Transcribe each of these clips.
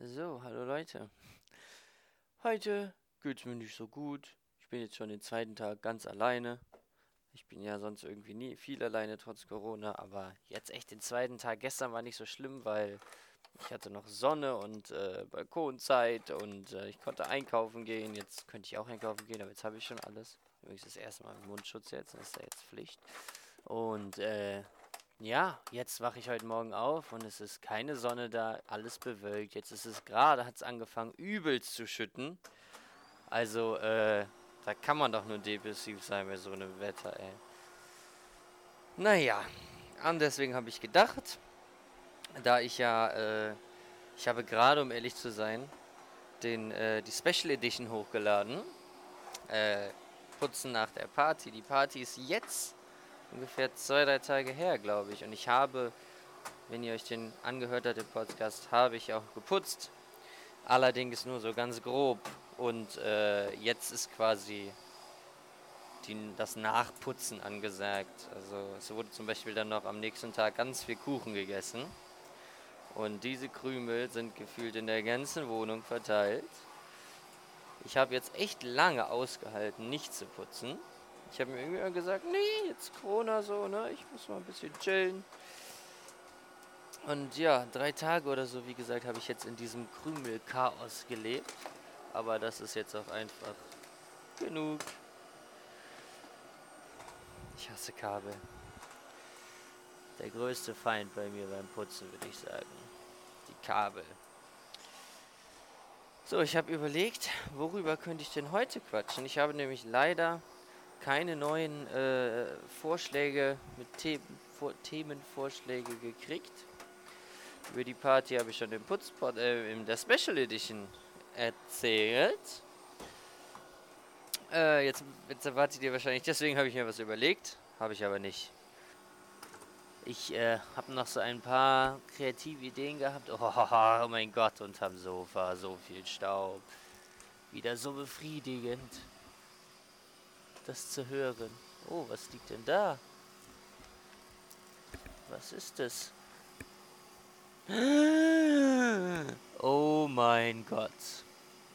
So, hallo Leute. Heute geht's mir nicht so gut. Ich bin jetzt schon den zweiten Tag ganz alleine. Ich bin ja sonst irgendwie nie viel alleine trotz Corona, aber jetzt echt den zweiten Tag. Gestern war nicht so schlimm, weil ich hatte noch Sonne und äh, Balkonzeit und äh, ich konnte einkaufen gehen. Jetzt könnte ich auch einkaufen gehen, aber jetzt habe ich schon alles. Übrigens das erste Mal Mundschutz jetzt, das ist ja jetzt Pflicht. Und äh, ja, jetzt wache ich heute Morgen auf und es ist keine Sonne da, alles bewölkt. Jetzt ist es gerade, hat es angefangen übelst zu schütten. Also, äh, da kann man doch nur depressiv sein bei so einem Wetter, ey. Naja, und deswegen habe ich gedacht, da ich ja, äh, ich habe gerade, um ehrlich zu sein, den, äh, die Special Edition hochgeladen. Äh, putzen nach der Party. Die Party ist jetzt ungefähr zwei, drei Tage her, glaube ich. Und ich habe, wenn ihr euch den angehört habt, den Podcast, habe ich auch geputzt. Allerdings nur so ganz grob. Und äh, jetzt ist quasi die, das Nachputzen angesagt. Also es wurde zum Beispiel dann noch am nächsten Tag ganz viel Kuchen gegessen. Und diese Krümel sind gefühlt in der ganzen Wohnung verteilt. Ich habe jetzt echt lange ausgehalten, nicht zu putzen. Ich habe mir irgendwie gesagt, nee, jetzt Corona so, ne? Ich muss mal ein bisschen chillen. Und ja, drei Tage oder so, wie gesagt, habe ich jetzt in diesem Krümelchaos gelebt. Aber das ist jetzt auch einfach genug. Ich hasse Kabel. Der größte Feind bei mir beim Putzen, würde ich sagen. Die Kabel. So, ich habe überlegt, worüber könnte ich denn heute quatschen? Ich habe nämlich leider keine neuen äh, Vorschläge mit The vor Themenvorschläge gekriegt. Über die Party habe ich schon im Putzpot, äh, in der Special Edition erzählt. Äh, jetzt, jetzt erwartet ihr wahrscheinlich, deswegen habe ich mir was überlegt. Habe ich aber nicht. Ich äh, habe noch so ein paar kreative Ideen gehabt. Oh, oh mein Gott, unterm Sofa, so viel Staub. Wieder so befriedigend das zu hören. Oh, was liegt denn da? Was ist das? Oh mein Gott.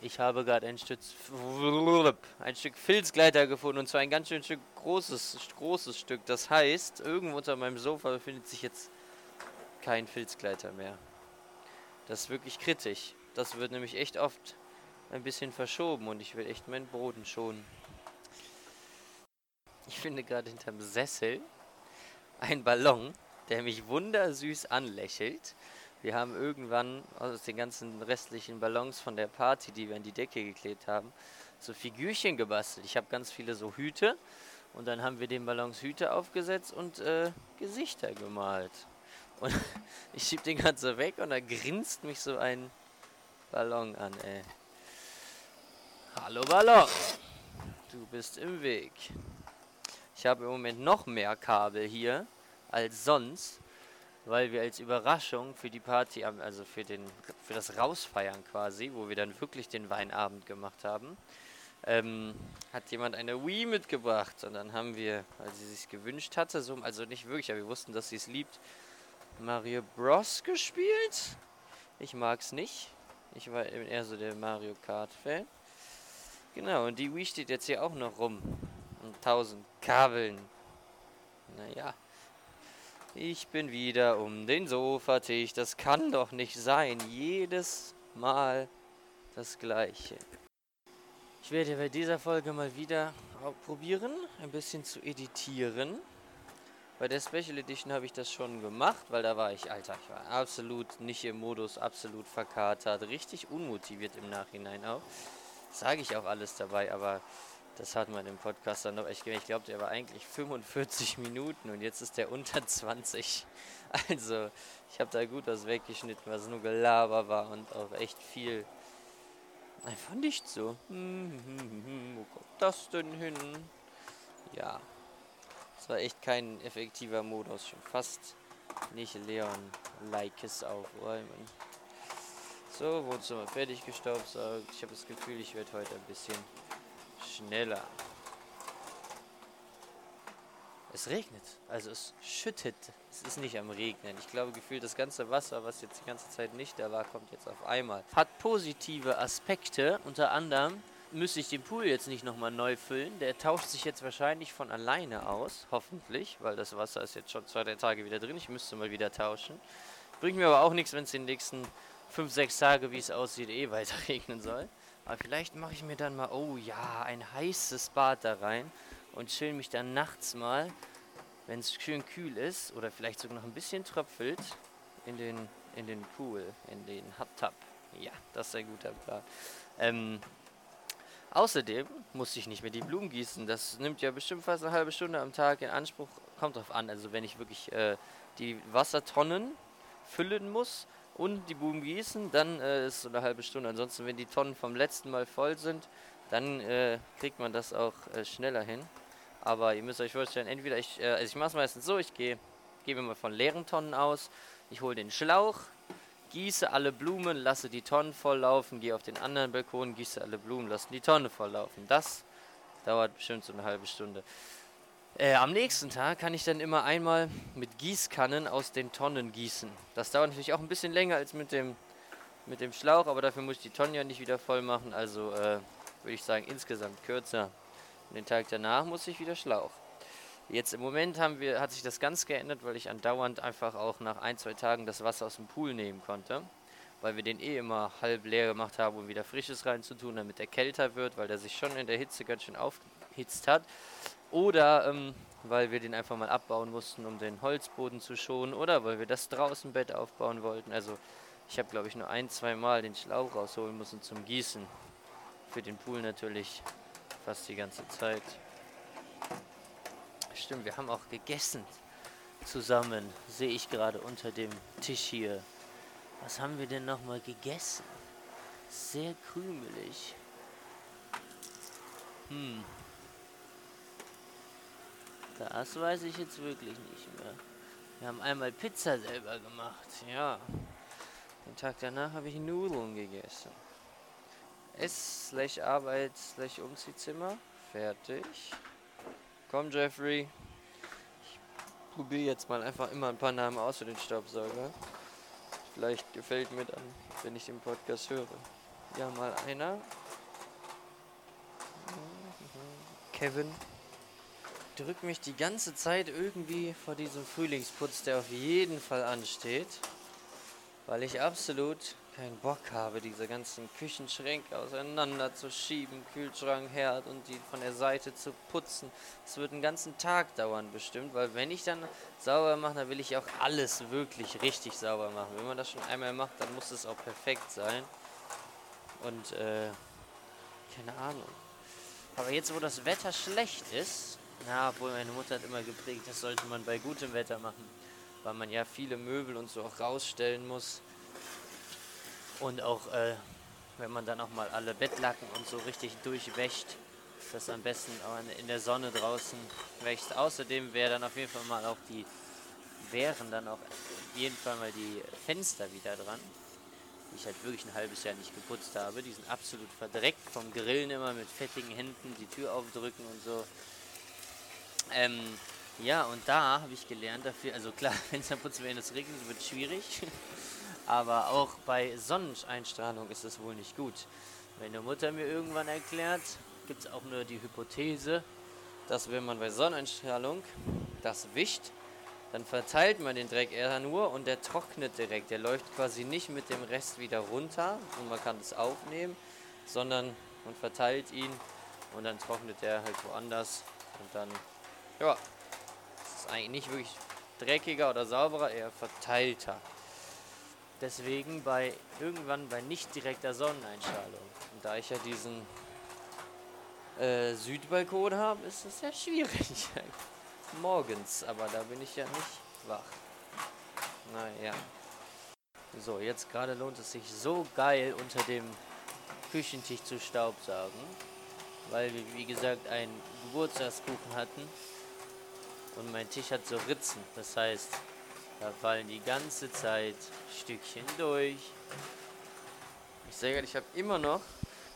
Ich habe gerade ein Stück, ein Stück Filzgleiter gefunden und zwar ein ganz schön Stück großes, großes Stück. Das heißt, irgendwo unter meinem Sofa befindet sich jetzt kein Filzgleiter mehr. Das ist wirklich kritisch. Das wird nämlich echt oft ein bisschen verschoben und ich will echt meinen Boden schonen. Ich finde gerade hinterm Sessel ein Ballon, der mich wundersüß anlächelt. Wir haben irgendwann aus den ganzen restlichen Ballons von der Party, die wir an die Decke geklebt haben, so Figürchen gebastelt. Ich habe ganz viele so Hüte und dann haben wir den Ballons Hüte aufgesetzt und äh, Gesichter gemalt. Und ich schieb den ganzen weg und da grinst mich so ein Ballon an, ey. Hallo Ballon, du bist im Weg. Ich habe im Moment noch mehr Kabel hier als sonst, weil wir als Überraschung für die Party, also für, den, für das Rausfeiern quasi, wo wir dann wirklich den Weinabend gemacht haben, ähm, hat jemand eine Wii mitgebracht. Und dann haben wir, weil sie sich gewünscht hatte, so, also nicht wirklich, aber wir wussten, dass sie es liebt, Mario Bros. gespielt. Ich mag es nicht. Ich war eher so der Mario Kart-Fan. Genau, und die Wii steht jetzt hier auch noch rum und tausend Kabeln. Naja. Ich bin wieder um den Sofatisch. Das kann doch nicht sein. Jedes Mal das gleiche. Ich werde bei dieser Folge mal wieder probieren, ein bisschen zu editieren. Bei der Special Edition habe ich das schon gemacht, weil da war ich, Alter, ich war absolut nicht im Modus, absolut verkatert, richtig unmotiviert im Nachhinein auch. Sage ich auch alles dabei, aber das hat man im Podcast dann noch echt Ich glaube, der war eigentlich 45 Minuten und jetzt ist der unter 20. Also, ich habe da gut was weggeschnitten, was nur Gelaber war und auch echt viel. Einfach nicht so. Hm, hm, hm, wo kommt das denn hin? Ja. Das war echt kein effektiver Modus. Schon fast nicht Leon Likes aufräumen. So, Wohnzimmer fertig gestaubsaugt. Ich habe das Gefühl, ich werde heute ein bisschen schneller. es regnet. Also es schüttet. Es ist nicht am Regnen. Ich glaube, gefühlt das ganze Wasser, was jetzt die ganze Zeit nicht da war, kommt jetzt auf einmal. Hat positive Aspekte. Unter anderem müsste ich den Pool jetzt nicht nochmal neu füllen. Der tauscht sich jetzt wahrscheinlich von alleine aus. Hoffentlich, weil das Wasser ist jetzt schon zwei, drei Tage wieder drin. Ich müsste mal wieder tauschen. Bringt mir aber auch nichts, wenn es den nächsten fünf, sechs Tage, wie es aussieht, eh weiter regnen soll. Aber vielleicht mache ich mir dann mal, oh ja, ein heißes Bad da rein und chill mich dann nachts mal, wenn es schön kühl ist oder vielleicht sogar noch ein bisschen tröpfelt, in den, in den Pool, in den Hot Tub. Ja, das ist ein guter Plan. Ähm, außerdem muss ich nicht mehr die Blumen gießen. Das nimmt ja bestimmt fast eine halbe Stunde am Tag in Anspruch. Kommt drauf an, also wenn ich wirklich äh, die Wassertonnen füllen muss und die Blumen gießen, dann äh, ist so eine halbe Stunde. Ansonsten, wenn die Tonnen vom letzten Mal voll sind, dann äh, kriegt man das auch äh, schneller hin. Aber ihr müsst euch vorstellen, entweder ich, äh, also ich mache es meistens so, ich gehe gehe mal von leeren Tonnen aus, ich hole den Schlauch, gieße alle Blumen, lasse die Tonnen voll laufen, gehe auf den anderen Balkon, gieße alle Blumen, lasse die Tonne voll laufen. Das dauert bestimmt so eine halbe Stunde. Äh, am nächsten Tag kann ich dann immer einmal mit Gießkannen aus den Tonnen gießen. Das dauert natürlich auch ein bisschen länger als mit dem, mit dem Schlauch, aber dafür muss ich die Tonnen ja nicht wieder voll machen. Also äh, würde ich sagen, insgesamt kürzer. Und den Tag danach muss ich wieder Schlauch. Jetzt im Moment haben wir, hat sich das ganz geändert, weil ich andauernd einfach auch nach ein, zwei Tagen das Wasser aus dem Pool nehmen konnte. Weil wir den eh immer halb leer gemacht haben, um wieder Frisches reinzutun, damit er kälter wird, weil der sich schon in der Hitze ganz schön aufhitzt hat. Oder ähm, weil wir den einfach mal abbauen mussten, um den Holzboden zu schonen. Oder weil wir das Draußenbett aufbauen wollten. Also ich habe, glaube ich, nur ein, zwei Mal den Schlauch rausholen müssen zum Gießen. Für den Pool natürlich fast die ganze Zeit. Stimmt, wir haben auch gegessen zusammen, sehe ich gerade unter dem Tisch hier. Was haben wir denn nochmal gegessen? Sehr krümelig. Hm. Das weiß ich jetzt wirklich nicht mehr. Wir haben einmal Pizza selber gemacht, ja. Den Tag danach habe ich Nudeln gegessen. Ess slash Arbeit slash Umziehzimmer. Fertig. Komm, Jeffrey. Ich probiere jetzt mal einfach immer ein paar Namen aus für den Staubsauger. Vielleicht gefällt mir dann, wenn ich den Podcast höre. Ja, mal einer. Kevin. Drückt mich die ganze Zeit irgendwie vor diesem Frühlingsputz, der auf jeden Fall ansteht. Weil ich absolut keinen Bock habe, diese ganzen Küchenschränke auseinander zu schieben, Kühlschrank, Herd und die von der Seite zu putzen. Es wird einen ganzen Tag dauern bestimmt, weil wenn ich dann sauber mache, dann will ich auch alles wirklich richtig sauber machen. Wenn man das schon einmal macht, dann muss es auch perfekt sein. Und äh, keine Ahnung. Aber jetzt, wo das Wetter schlecht ist, na, obwohl meine Mutter hat immer geprägt, das sollte man bei gutem Wetter machen, weil man ja viele Möbel und so auch rausstellen muss und auch, äh, wenn man dann auch mal alle Bettlaken und so richtig durchwäscht, das am besten in der Sonne draußen wächst. Außerdem wäre dann auf jeden Fall mal auch die, wären dann auch auf jeden Fall mal die Fenster wieder dran, die ich halt wirklich ein halbes Jahr nicht geputzt habe. Die sind absolut verdreckt vom Grillen immer mit fettigen Händen, die Tür aufdrücken und so. Ähm, ja, und da habe ich gelernt dafür, also klar, Fenster putzen, wenn es regnet, wird schwierig. Aber auch bei Sonneneinstrahlung ist es wohl nicht gut. Meine Mutter mir irgendwann erklärt, gibt es auch nur die Hypothese, dass wenn man bei Sonneneinstrahlung das wischt, dann verteilt man den Dreck eher nur und der trocknet direkt. Der läuft quasi nicht mit dem Rest wieder runter und man kann es aufnehmen, sondern man verteilt ihn und dann trocknet der halt woanders und dann, ja, ist eigentlich nicht wirklich dreckiger oder sauberer, eher verteilter. Deswegen bei irgendwann bei nicht direkter Sonneneinstrahlung. Und da ich ja diesen äh, Südbalkon habe, ist es sehr schwierig. Morgens, aber da bin ich ja nicht wach. Naja. So, jetzt gerade lohnt es sich so geil unter dem Küchentisch zu staubsaugen, weil wir wie gesagt einen Geburtstagskuchen hatten und mein Tisch hat so Ritzen. Das heißt, da fallen die ganze Zeit Stückchen durch. Ich sage, ich habe immer noch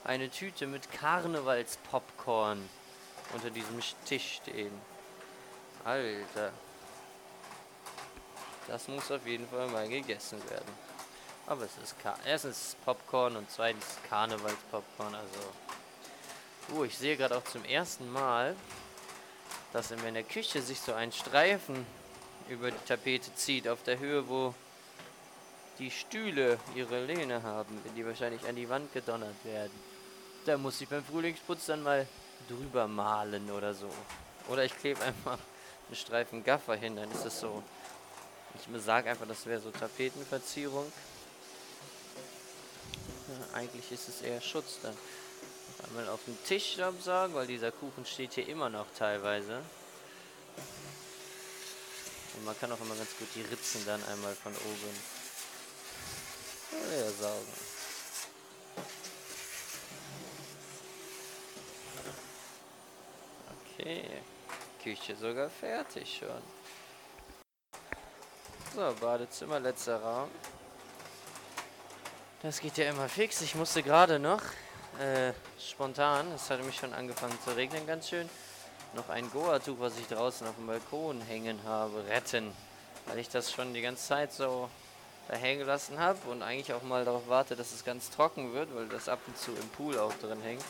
eine Tüte mit Karnevalspopcorn unter diesem Tisch stehen. Alter. Das muss auf jeden Fall mal gegessen werden. Aber es ist Ka erstens Popcorn und zweitens Karnevalspopcorn. Also. Uh, ich sehe gerade auch zum ersten Mal, dass in meiner Küche sich so ein Streifen über die Tapete zieht, auf der Höhe, wo die Stühle ihre Lehne haben, wenn die wahrscheinlich an die Wand gedonnert werden. Da muss ich beim Frühlingsputz dann mal drüber malen oder so. Oder ich klebe einfach einen Streifen Gaffer hin, dann ist es so. Ich sage einfach, das wäre so Tapetenverzierung. Ja, eigentlich ist es eher Schutz dann. Einmal auf den Tisch absagen, weil dieser Kuchen steht hier immer noch teilweise. Und man kann auch immer ganz gut die Ritzen dann einmal von oben ja, saugen. Okay. Küche sogar fertig schon. So, Badezimmer, letzter Raum. Das geht ja immer fix. Ich musste gerade noch äh, spontan, es hatte mich schon angefangen zu regnen ganz schön, noch ein Goa-Tuch, was ich draußen auf dem Balkon hängen habe, retten. Weil ich das schon die ganze Zeit so da hängen gelassen habe und eigentlich auch mal darauf warte, dass es ganz trocken wird, weil das ab und zu im Pool auch drin hängt.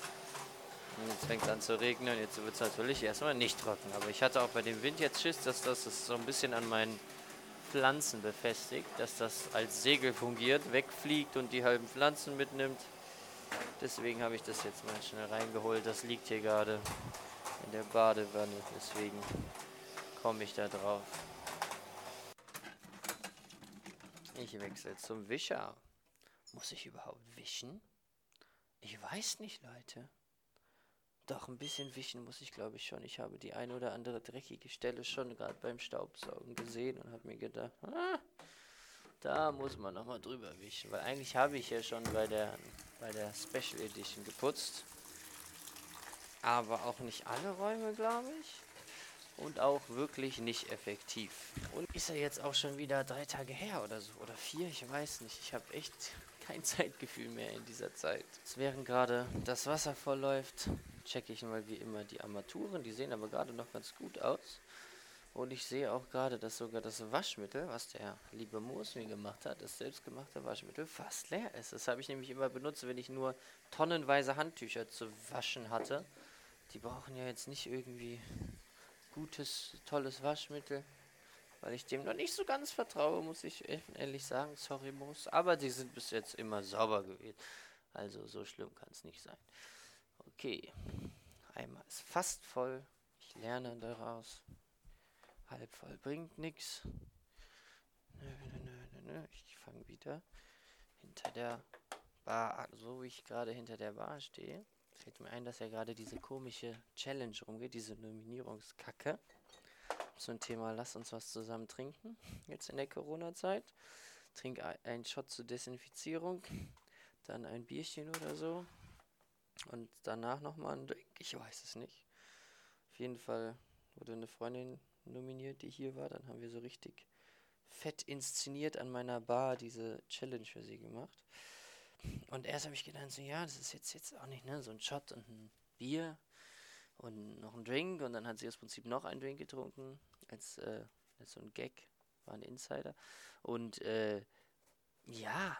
Und jetzt fängt es an zu regnen, jetzt wird es natürlich erstmal nicht trocken. Aber ich hatte auch bei dem Wind jetzt Schiss, dass das so ein bisschen an meinen Pflanzen befestigt, dass das als Segel fungiert, wegfliegt und die halben Pflanzen mitnimmt. Deswegen habe ich das jetzt mal schnell reingeholt. Das liegt hier gerade in der Badewanne. Deswegen komme ich da drauf. Ich wechsle zum Wischer. Muss ich überhaupt wischen? Ich weiß nicht, Leute. Doch, ein bisschen wischen muss ich, glaube ich, schon. Ich habe die eine oder andere dreckige Stelle schon gerade beim Staubsaugen gesehen und habe mir gedacht, ah, da muss man nochmal drüber wischen. Weil eigentlich habe ich ja schon bei der, bei der Special Edition geputzt. Aber auch nicht alle Räume, glaube ich. Und auch wirklich nicht effektiv. Und ist ja jetzt auch schon wieder drei Tage her oder so. Oder vier, ich weiß nicht. Ich habe echt kein Zeitgefühl mehr in dieser Zeit. Es während gerade das Wasser vollläuft, checke ich mal wie immer die Armaturen. Die sehen aber gerade noch ganz gut aus. Und ich sehe auch gerade, dass sogar das Waschmittel, was der liebe Moos mir gemacht hat, das selbstgemachte Waschmittel, fast leer ist. Das habe ich nämlich immer benutzt, wenn ich nur tonnenweise Handtücher zu waschen hatte. Die brauchen ja jetzt nicht irgendwie gutes, tolles Waschmittel, weil ich dem noch nicht so ganz vertraue, muss ich ehrlich sagen. Sorry, Moos. Aber die sind bis jetzt immer sauber gewesen. Also so schlimm kann es nicht sein. Okay. Einmal ist fast voll. Ich lerne daraus. Halb voll bringt nichts. Ich fange wieder hinter der Bar, so wie ich gerade hinter der Bar stehe. Fällt mir ein, dass ja gerade diese komische Challenge rumgeht, diese Nominierungskacke. Zum Thema Lass uns was zusammen trinken, jetzt in der Corona-Zeit. Trink einen Shot zur Desinfizierung, dann ein Bierchen oder so. Und danach nochmal ein Drink, ich weiß es nicht. Auf jeden Fall wurde eine Freundin nominiert, die hier war. Dann haben wir so richtig fett inszeniert an meiner Bar diese Challenge für sie gemacht. Und erst habe ich gedacht, so, ja, das ist jetzt, jetzt auch nicht, ne, so ein Shot und ein Bier und noch ein Drink. Und dann hat sie aus Prinzip noch einen Drink getrunken, als, äh, als so ein Gag, war ein Insider. Und, äh, ja,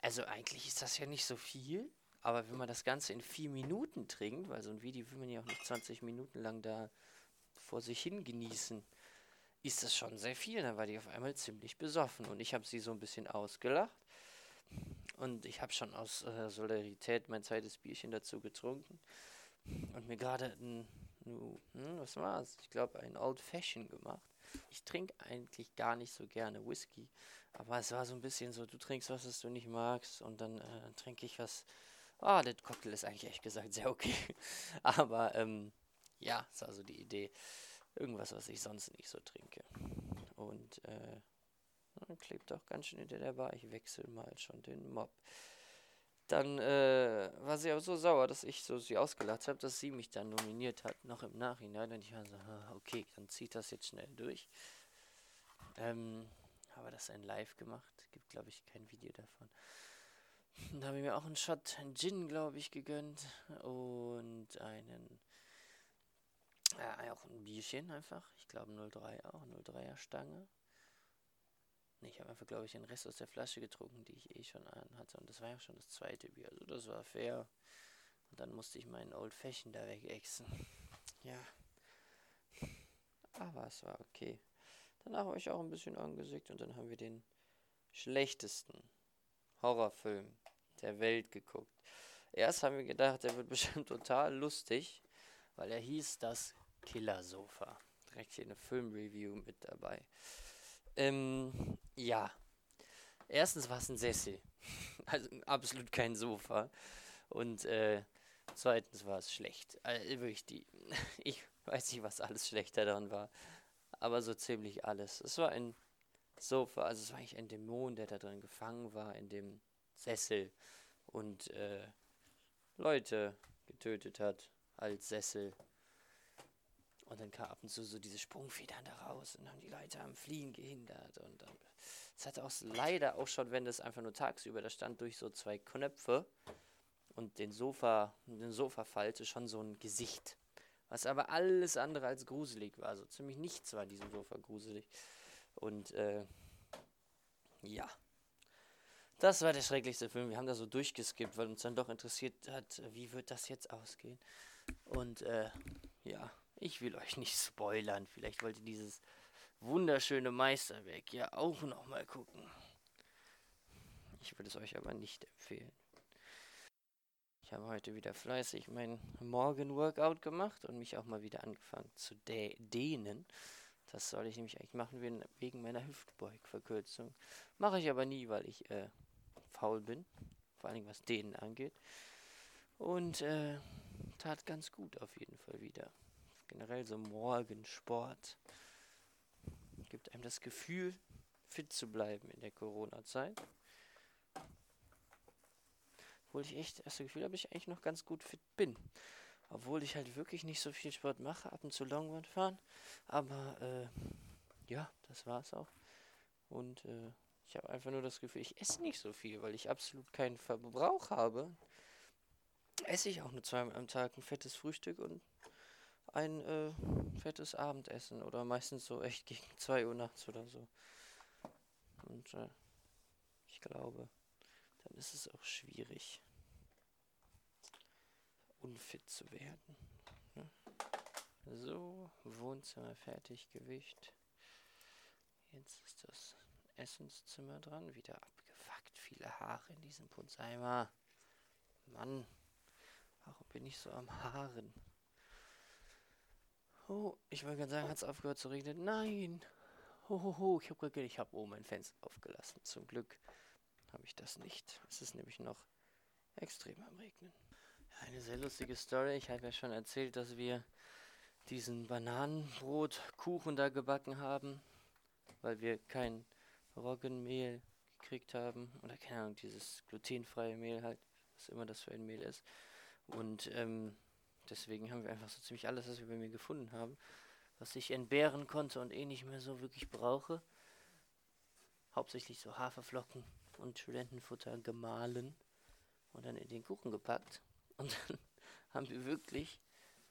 also eigentlich ist das ja nicht so viel. Aber wenn man das Ganze in vier Minuten trinkt, weil so ein Video will man ja auch nicht 20 Minuten lang da vor sich hin genießen, ist das schon sehr viel. Dann war die auf einmal ziemlich besoffen und ich habe sie so ein bisschen ausgelacht. Und ich habe schon aus äh, Solidarität mein zweites Bierchen dazu getrunken und mir gerade ein, hm, was war's? Ich glaube, ein Old Fashion gemacht. Ich trinke eigentlich gar nicht so gerne Whisky, aber es war so ein bisschen so, du trinkst was, was du nicht magst und dann äh, trinke ich was. Ah, der Cocktail ist eigentlich echt gesagt sehr okay. aber ähm, ja, ist also die Idee. Irgendwas, was ich sonst nicht so trinke. Und äh, klebt auch ganz schön hinter der Bar. Ich wechsle mal schon den Mob. Dann äh, war sie aber so sauer, dass ich so sie ausgelacht habe, dass sie mich dann nominiert hat, noch im Nachhinein. Und ich war so, okay, dann zieht das jetzt schnell durch. Ähm, habe das ein Live gemacht. Gibt, glaube ich, kein Video davon. Da habe ich mir auch einen Shot, einen Gin, glaube ich, gegönnt. Und einen Ja, auch ein Bierchen einfach. Ich glaube 03 auch, 03er Stange. Nee, ich habe einfach, glaube ich, den Rest aus der Flasche getrunken, die ich eh schon an hatte. Und das war ja schon das zweite Bier. Also das war fair. Und dann musste ich meinen Old Fashion da wegexen. Ja. Aber es war okay. Danach habe ich auch ein bisschen angesickt und dann haben wir den schlechtesten Horrorfilm der Welt geguckt. Erst haben wir gedacht, der wird bestimmt total lustig, weil er hieß das Killersofa. Direkt hier eine Filmreview mit dabei. Ähm, ja. Erstens war es ein Sessel. Also absolut kein Sofa. Und äh, zweitens war es schlecht. Also wirklich die. Ich weiß nicht, was alles schlechter daran war. Aber so ziemlich alles. Es war ein Sofa, also es war eigentlich ein Dämon, der da drin gefangen war, in dem Sessel. Und äh, Leute getötet hat als Sessel. Und dann kam ab und zu so diese Sprungfedern da raus und haben die Leute am Fliehen gehindert. Und dann, es hatte auch leider auch schon, wenn das einfach nur tagsüber, da stand durch so zwei Knöpfe und den Sofa, den Sofafalte schon so ein Gesicht. Was aber alles andere als gruselig war. So ziemlich nichts war diesem Sofa gruselig. Und äh, ja. Das war der schrecklichste Film. Wir haben da so durchgeskippt, weil uns dann doch interessiert hat, wie wird das jetzt ausgehen. Und äh, ja. Ich will euch nicht spoilern. Vielleicht wollt ihr dieses wunderschöne Meisterwerk ja auch noch mal gucken. Ich würde es euch aber nicht empfehlen. Ich habe heute wieder fleißig mein Morgen-Workout gemacht und mich auch mal wieder angefangen zu dehnen. Das soll ich nämlich eigentlich machen wegen meiner Hüftbeugverkürzung. Mache ich aber nie, weil ich äh, faul bin. Vor allem was Dehnen angeht. Und äh, tat ganz gut auf jeden Fall wieder generell so Morgensport gibt einem das Gefühl, fit zu bleiben in der Corona-Zeit. Obwohl ich echt das Gefühl habe, ich eigentlich noch ganz gut fit bin. Obwohl ich halt wirklich nicht so viel Sport mache, ab und zu Longboard fahren. Aber äh, ja, das war's auch. Und äh, ich habe einfach nur das Gefühl, ich esse nicht so viel, weil ich absolut keinen Verbrauch habe. Esse ich auch nur zweimal am Tag ein fettes Frühstück und ein äh, fettes Abendessen oder meistens so echt gegen 2 Uhr nachts oder so. Und äh, ich glaube, dann ist es auch schwierig, unfit zu werden. Ne? So, Wohnzimmer fertig, Gewicht. Jetzt ist das Essenszimmer dran, wieder abgefuckt, viele Haare in diesem Punzheimer. Mann, warum bin ich so am Haaren? Oh, ich wollte gerade sagen, hat es aufgehört zu regnen? Nein! Hohoho, ich habe ich habe oben mein Fenster aufgelassen. Zum Glück habe ich das nicht. Es ist nämlich noch extrem am Regnen. Eine sehr lustige Story. Ich habe ja schon erzählt, dass wir diesen Bananenbrotkuchen da gebacken haben, weil wir kein Roggenmehl gekriegt haben. Oder keine Ahnung, dieses glutenfreie Mehl halt, was immer das für ein Mehl ist. Und ähm, Deswegen haben wir einfach so ziemlich alles, was wir bei mir gefunden haben, was ich entbehren konnte und eh nicht mehr so wirklich brauche. Hauptsächlich so Haferflocken und Studentenfutter gemahlen und dann in den Kuchen gepackt. Und dann haben wir wirklich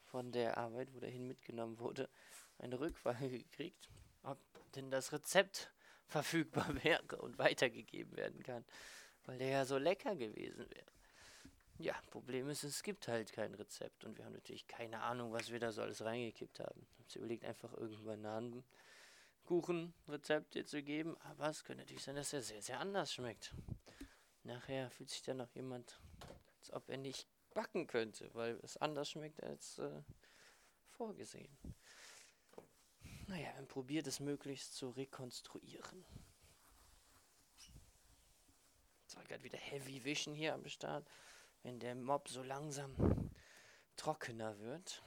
von der Arbeit, wo der hin mitgenommen wurde, eine Rückfrage gekriegt, ob denn das Rezept verfügbar wäre und weitergegeben werden kann, weil der ja so lecker gewesen wäre. Ja, Problem ist, es gibt halt kein Rezept und wir haben natürlich keine Ahnung, was wir da so alles reingekippt haben. Ich habe überlegt, einfach irgendein Bananenkuchenrezept dir zu geben, aber es könnte natürlich sein, dass er sehr, sehr anders schmeckt. Nachher fühlt sich dann noch jemand, als ob er nicht backen könnte, weil es anders schmeckt als äh, vorgesehen. Naja, wir haben probiert, es möglichst zu rekonstruieren. Jetzt war gerade wieder Heavy Vision hier am Start wenn der Mob so langsam trockener wird.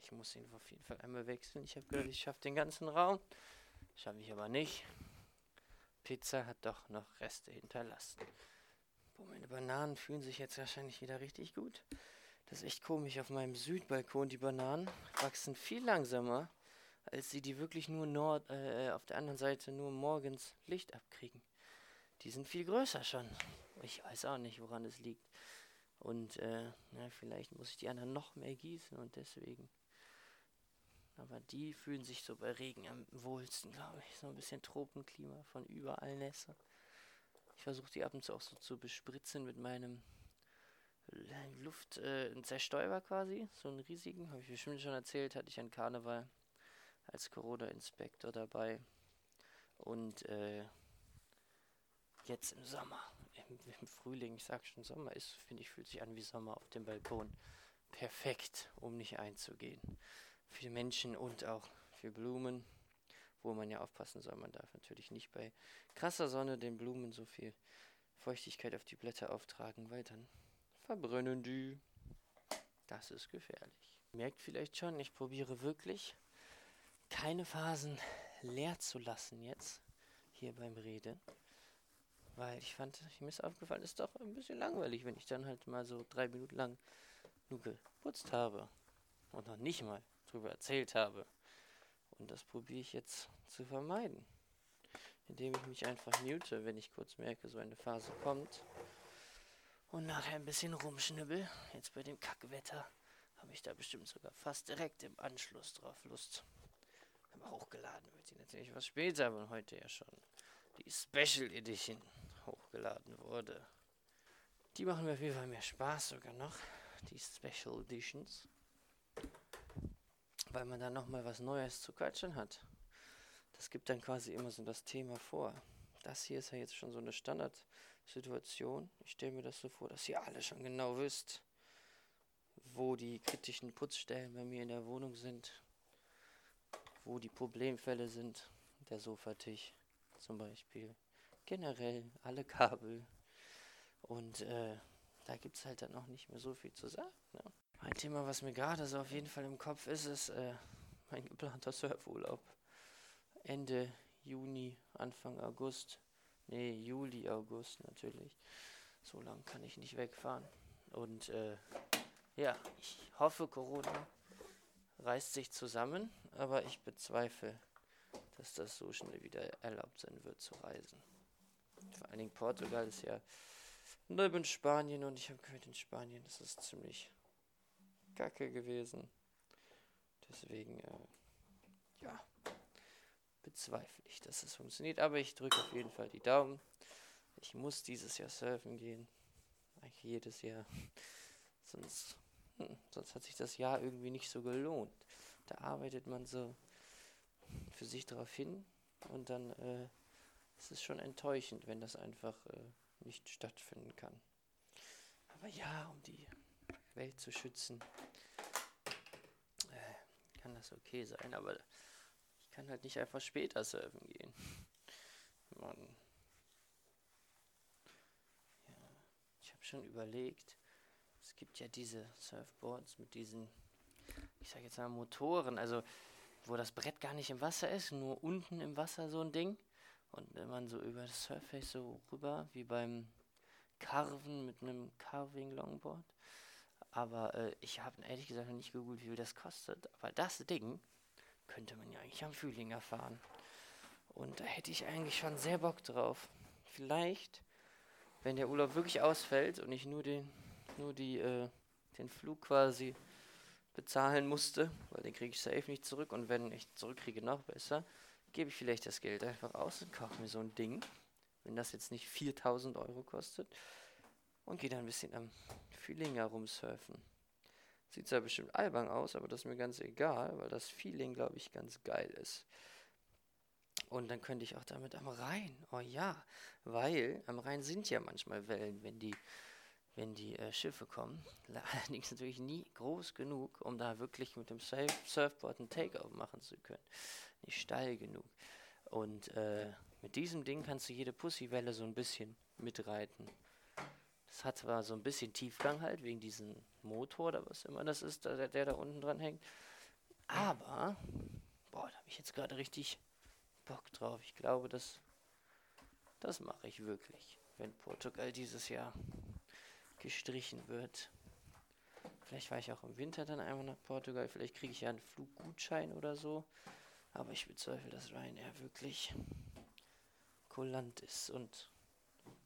Ich muss ihn auf jeden Fall einmal wechseln. Ich habe gedacht, ich schaffe den ganzen Raum. Schaffe ich aber nicht. Pizza hat doch noch Reste hinterlassen. Boah, meine Bananen fühlen sich jetzt wahrscheinlich wieder richtig gut. Das ist echt komisch. Auf meinem Südbalkon, die Bananen wachsen viel langsamer, als sie die wirklich nur Nord, äh, auf der anderen Seite nur morgens Licht abkriegen. Die sind viel größer schon. Ich weiß auch nicht, woran es liegt. Und äh, ja, vielleicht muss ich die anderen noch mehr gießen und deswegen Aber die fühlen sich so bei Regen am wohlsten, glaube ich. So ein bisschen Tropenklima von überall Nässe. Ich versuche die ab und zu auch so zu bespritzen mit meinem Luft, äh, Zerstäuber quasi. So einen riesigen, habe ich bestimmt schon erzählt, hatte ich an Karneval als Corona-Inspektor dabei. Und äh, jetzt im Sommer, im, Frühling, ich sag schon Sommer, ist, finde ich, fühlt sich an wie Sommer auf dem Balkon. Perfekt, um nicht einzugehen. Für Menschen und auch für Blumen, wo man ja aufpassen soll. Man darf natürlich nicht bei krasser Sonne den Blumen so viel Feuchtigkeit auf die Blätter auftragen, weil dann verbrennen die. Das ist gefährlich. Merkt vielleicht schon, ich probiere wirklich keine Phasen leer zu lassen jetzt hier beim Reden. Weil ich fand, mir ist aufgefallen, ist doch ein bisschen langweilig, wenn ich dann halt mal so drei Minuten lang nur geputzt habe und noch nicht mal drüber erzählt habe. Und das probiere ich jetzt zu vermeiden. Indem ich mich einfach mute, wenn ich kurz merke, so eine Phase kommt. Und nachher ein bisschen rumschnibbel. Jetzt bei dem Kackwetter habe ich da bestimmt sogar fast direkt im Anschluss drauf Lust. Aber hochgeladen wird die natürlich was später, weil heute ja schon die Special Edition hochgeladen wurde. Die machen mir auf jeden Fall mehr Spaß sogar noch, die Special Editions. Weil man dann nochmal was Neues zu quatschen hat. Das gibt dann quasi immer so das Thema vor. Das hier ist ja jetzt schon so eine Standardsituation. Ich stelle mir das so vor, dass ihr alle schon genau wisst, wo die kritischen Putzstellen bei mir in der Wohnung sind, wo die Problemfälle sind. Der Sofatisch zum Beispiel. Generell alle Kabel. Und äh, da gibt es halt dann auch nicht mehr so viel zu sagen. Ne? Ein Thema, was mir gerade so auf jeden Fall im Kopf ist, ist äh, mein geplanter Surfurlaub. Ende Juni, Anfang August. Nee, Juli, August natürlich. So lange kann ich nicht wegfahren. Und äh, ja, ich hoffe, Corona reißt sich zusammen, aber ich bezweifle, dass das so schnell wieder erlaubt sein wird zu reisen. Vor allen Dingen Portugal ist ja neben Spanien und ich habe gehört, in Spanien ist es ziemlich kacke gewesen. Deswegen, äh, ja, bezweifle ich, dass es funktioniert. Aber ich drücke auf jeden Fall die Daumen. Ich muss dieses Jahr surfen gehen. Eigentlich jedes Jahr. Sonst, hm, sonst hat sich das Jahr irgendwie nicht so gelohnt. Da arbeitet man so für sich darauf hin und dann äh, ist es schon enttäuschend, wenn das einfach äh, nicht stattfinden kann. Aber ja, um die Welt zu schützen, äh, kann das okay sein, aber ich kann halt nicht einfach später surfen gehen. Mann. Ja, ich habe schon überlegt, es gibt ja diese Surfboards mit diesen, ich sage jetzt mal Motoren, also wo das Brett gar nicht im Wasser ist, nur unten im Wasser so ein Ding. Und wenn man so über das Surface so rüber, wie beim Carven mit einem Carving Longboard. Aber äh, ich habe ehrlich gesagt noch nicht gegoogelt, wie viel das kostet. Aber das Ding könnte man ja eigentlich am Fühlinger fahren. Und da hätte ich eigentlich schon sehr Bock drauf. Vielleicht, wenn der Urlaub wirklich ausfällt und ich nur den, nur die, äh, den Flug quasi bezahlen musste, weil den kriege ich safe nicht zurück. Und wenn ich zurückkriege, noch besser, gebe ich vielleicht das Geld einfach aus und kaufe mir so ein Ding, wenn das jetzt nicht 4000 Euro kostet, und gehe dann ein bisschen am Fühlinger rumsurfen. Sieht zwar bestimmt albern aus, aber das ist mir ganz egal, weil das Feeling, glaube ich, ganz geil ist. Und dann könnte ich auch damit am Rhein. Oh ja, weil am Rhein sind ja manchmal Wellen, wenn die, wenn die äh, Schiffe kommen. Allerdings natürlich nie groß genug, um da wirklich mit dem Surf Surfboard einen Takeoff machen zu können. Nicht steil genug. Und äh, mit diesem Ding kannst du jede Pussywelle so ein bisschen mitreiten. Das hat zwar so ein bisschen Tiefgang halt, wegen diesem Motor oder was immer das ist, der, der da unten dran hängt. Aber, boah, da habe ich jetzt gerade richtig Bock drauf. Ich glaube, das, das mache ich wirklich, wenn Portugal dieses Jahr gestrichen wird. Vielleicht war ich auch im Winter dann einmal nach Portugal. Vielleicht kriege ich ja einen Fluggutschein oder so. Aber ich bezweifle, dass Ryanair wirklich kulant ist und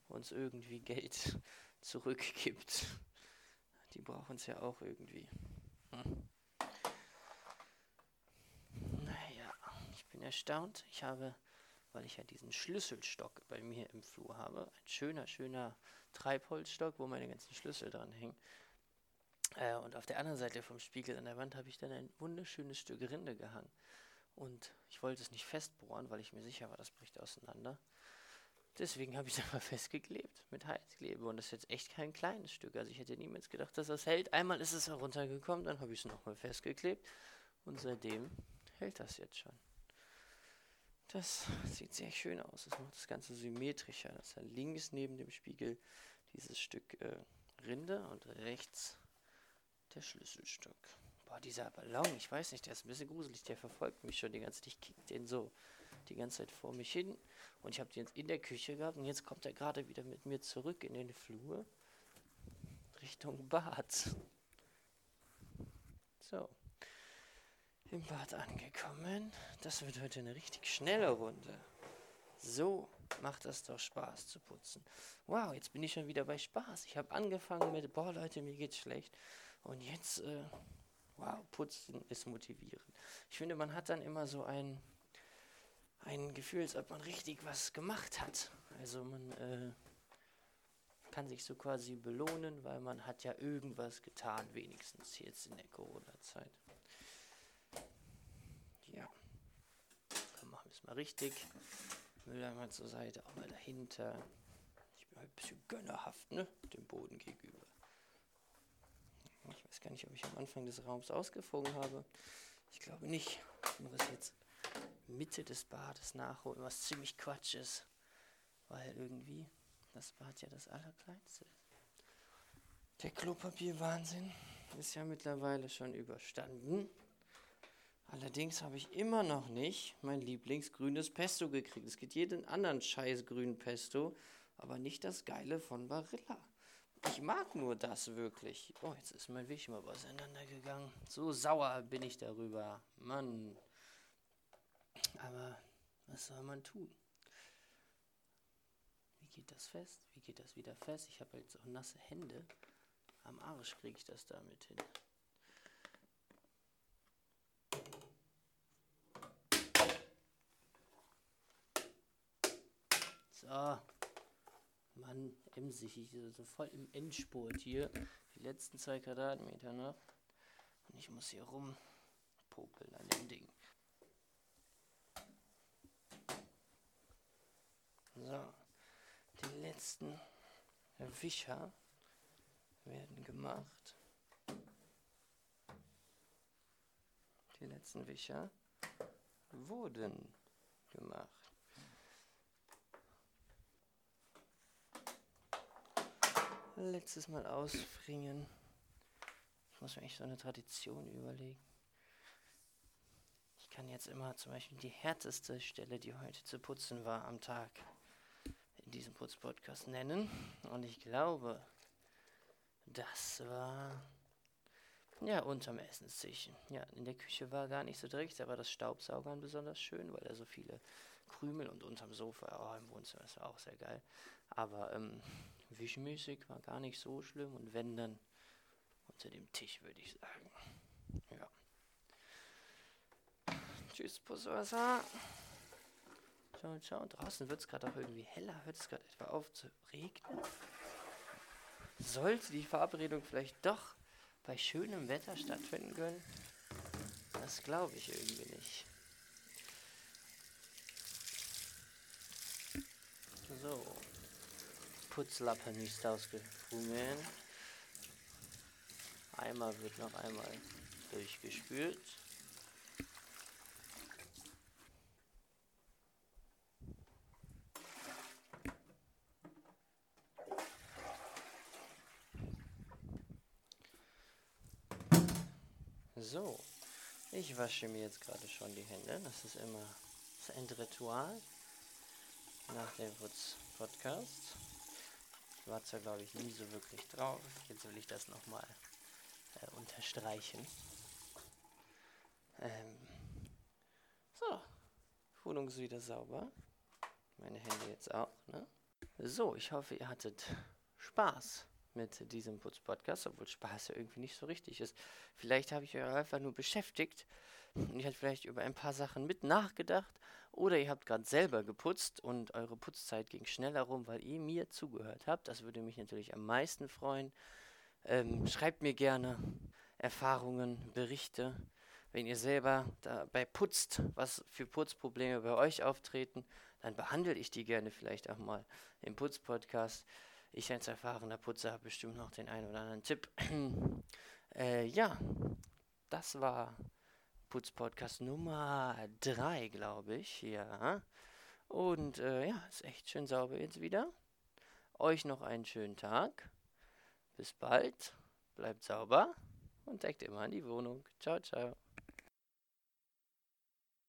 uns irgendwie Geld zurückgibt. Die brauchen es ja auch irgendwie. Hm. bin erstaunt. Ich habe, weil ich ja diesen Schlüsselstock bei mir im Flur habe, ein schöner, schöner Treibholzstock, wo meine ganzen Schlüssel dran hängen. Äh, und auf der anderen Seite vom Spiegel an der Wand habe ich dann ein wunderschönes Stück Rinde gehangen. Und ich wollte es nicht festbohren, weil ich mir sicher war, das bricht auseinander. Deswegen habe ich es aber festgeklebt mit Heizklebe. Und das ist jetzt echt kein kleines Stück. Also ich hätte niemals gedacht, dass das hält. Einmal ist es heruntergekommen, dann habe ich es nochmal festgeklebt. Und seitdem hält das jetzt schon. Das sieht sehr schön aus. Das macht das Ganze symmetrischer. Das ist ja links neben dem Spiegel dieses Stück äh, Rinde und rechts der Schlüsselstück. Boah, dieser Ballon, ich weiß nicht, der ist ein bisschen gruselig. Der verfolgt mich schon die ganze Zeit. Ich kick den so die ganze Zeit vor mich hin. Und ich habe den jetzt in der Küche gehabt. Und jetzt kommt er gerade wieder mit mir zurück in den Flur. Richtung Bad. So. Im Bad angekommen. Das wird heute eine richtig schnelle Runde. So macht das doch Spaß zu putzen. Wow, jetzt bin ich schon wieder bei Spaß. Ich habe angefangen mit, boah Leute, mir geht's schlecht. Und jetzt, äh, wow, putzen ist motivierend. Ich finde, man hat dann immer so ein, ein Gefühl, als ob man richtig was gemacht hat. Also man äh, kann sich so quasi belohnen, weil man hat ja irgendwas getan, wenigstens jetzt in der Corona-Zeit. Ja, mal richtig. Mülleimer zur Seite, auch mal dahinter. Ich bin halt ein bisschen gönnerhaft, ne? Dem Boden gegenüber. Ich weiß gar nicht, ob ich am Anfang des Raums ausgefunden habe. Ich glaube nicht. Ich muss jetzt Mitte des Bades nachholen, was ziemlich Quatsch ist. Weil irgendwie das Bad ja das Allerkleinste ist. Der Klopapierwahnsinn ist ja mittlerweile schon überstanden. Allerdings habe ich immer noch nicht mein Lieblingsgrünes Pesto gekriegt. Es gibt jeden anderen scheiß grünen Pesto, aber nicht das geile von Barilla. Ich mag nur das wirklich. Oh, jetzt ist mein Weg mal auseinandergegangen. So sauer bin ich darüber. Mann. Aber was soll man tun? Wie geht das fest? Wie geht das wieder fest? Ich habe jetzt auch nasse Hände. Am Arsch kriege ich das damit hin. So. Mann, emsig, ich so voll im Endspurt hier. Die letzten zwei Quadratmeter noch. Und ich muss hier rumpopeln an dem Ding. So, die letzten Wischer werden gemacht. Die letzten Wischer wurden gemacht. Letztes Mal ausfringen. Ich muss mir echt so eine Tradition überlegen. Ich kann jetzt immer zum Beispiel die härteste Stelle, die heute zu putzen war am Tag, in diesem Putzpodcast nennen. Und ich glaube, das war ja unterm Essenstisch. Ja, in der Küche war gar nicht so dreckig, da war das Staubsaugern besonders schön, weil da so viele Krümel und unterm Sofa, oh, im Wohnzimmer ist auch sehr geil. Aber ähm, wischmäßig war gar nicht so schlimm und wenn dann unter dem Tisch, würde ich sagen. Ja. Tschüss, Pusswasser. Ciao, ciao. Draußen wird es gerade auch irgendwie heller. Hört es gerade etwa auf zu regnen? Sollte die Verabredung vielleicht doch bei schönem Wetter stattfinden können? Das glaube ich irgendwie nicht. So. Putzlappen ist ausgesprungen. Eimer wird noch einmal durchgespült. So, ich wasche mir jetzt gerade schon die Hände. Das ist immer das Endritual nach dem Putz-Podcast. Ich war zwar, glaube ich, nie so wirklich drauf. Jetzt will ich das nochmal äh, unterstreichen. Ähm, so, Wohnung ist wieder sauber. Meine Hände jetzt auch, ne? So, ich hoffe, ihr hattet Spaß mit diesem Putz-Podcast, obwohl Spaß ja irgendwie nicht so richtig ist. Vielleicht habe ich euch einfach nur beschäftigt und ihr habt vielleicht über ein paar Sachen mit nachgedacht oder ihr habt gerade selber geputzt und eure Putzzeit ging schneller rum, weil ihr mir zugehört habt. Das würde mich natürlich am meisten freuen. Ähm, schreibt mir gerne Erfahrungen, Berichte. Wenn ihr selber dabei putzt, was für Putzprobleme bei euch auftreten, dann behandle ich die gerne vielleicht auch mal im Putzpodcast. Ich als erfahrener Putzer habe bestimmt noch den einen oder anderen Tipp. äh, ja, das war Putzpodcast Nummer 3, glaube ich. Ja. Und äh, ja, ist echt schön sauber jetzt wieder. Euch noch einen schönen Tag. Bis bald. Bleibt sauber und deckt immer an die Wohnung. Ciao, ciao.